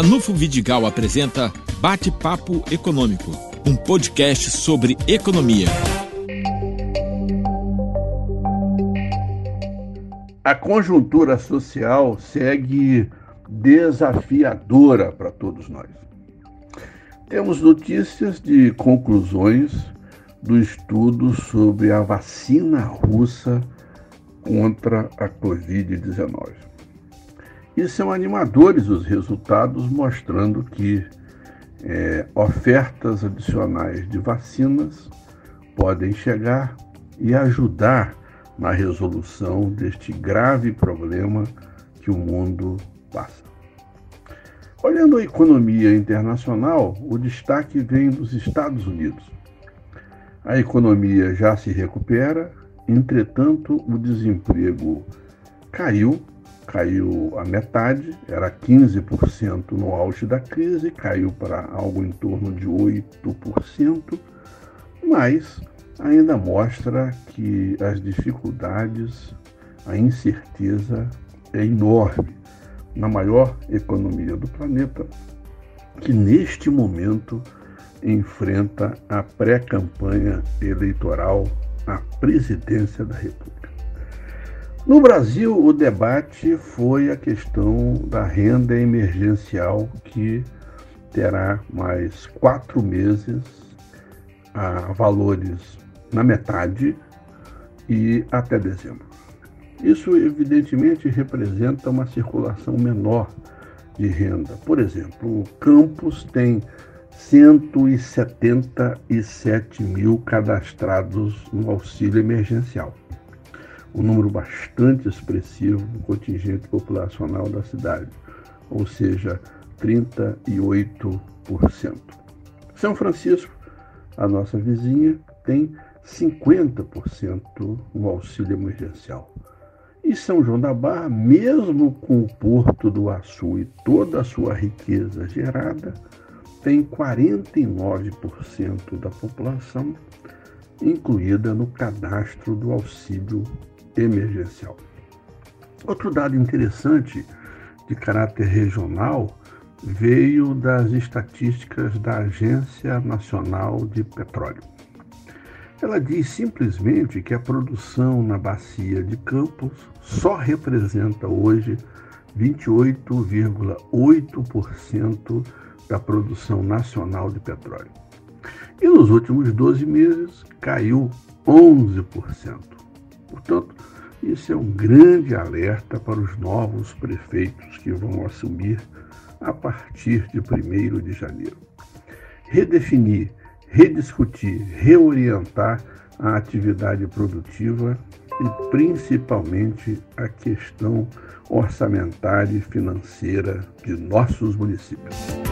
Ranulfo Vidigal apresenta Bate-Papo Econômico, um podcast sobre economia. A conjuntura social segue desafiadora para todos nós. Temos notícias de conclusões do estudo sobre a vacina russa contra a Covid-19. E são animadores os resultados, mostrando que é, ofertas adicionais de vacinas podem chegar e ajudar na resolução deste grave problema que o mundo passa. Olhando a economia internacional, o destaque vem dos Estados Unidos. A economia já se recupera, entretanto, o desemprego caiu, caiu a metade, era 15% no auge da crise, caiu para algo em torno de 8%, mas ainda mostra que as dificuldades, a incerteza é enorme na maior economia do planeta, que neste momento enfrenta a pré-campanha eleitoral à presidência da República. No Brasil, o debate foi a questão da renda emergencial, que terá mais quatro meses a valores na metade e até dezembro. Isso, evidentemente, representa uma circulação menor de renda. Por exemplo, o campus tem 177 mil cadastrados no auxílio emergencial, um número bastante expressivo do contingente populacional da cidade, ou seja, 38%. São Francisco, a nossa vizinha, tem 50% no auxílio emergencial. E São João da Barra, mesmo com o Porto do Açu e toda a sua riqueza gerada, tem 49% da população incluída no cadastro do auxílio emergencial. Outro dado interessante de caráter regional veio das estatísticas da Agência Nacional de Petróleo. Ela diz simplesmente que a produção na bacia de Campos só representa hoje 28,8% da produção nacional de petróleo. E nos últimos 12 meses caiu 11%. Portanto, isso é um grande alerta para os novos prefeitos que vão assumir a partir de 1 de janeiro. Redefinir rediscutir, reorientar a atividade produtiva e principalmente a questão orçamentária e financeira de nossos municípios.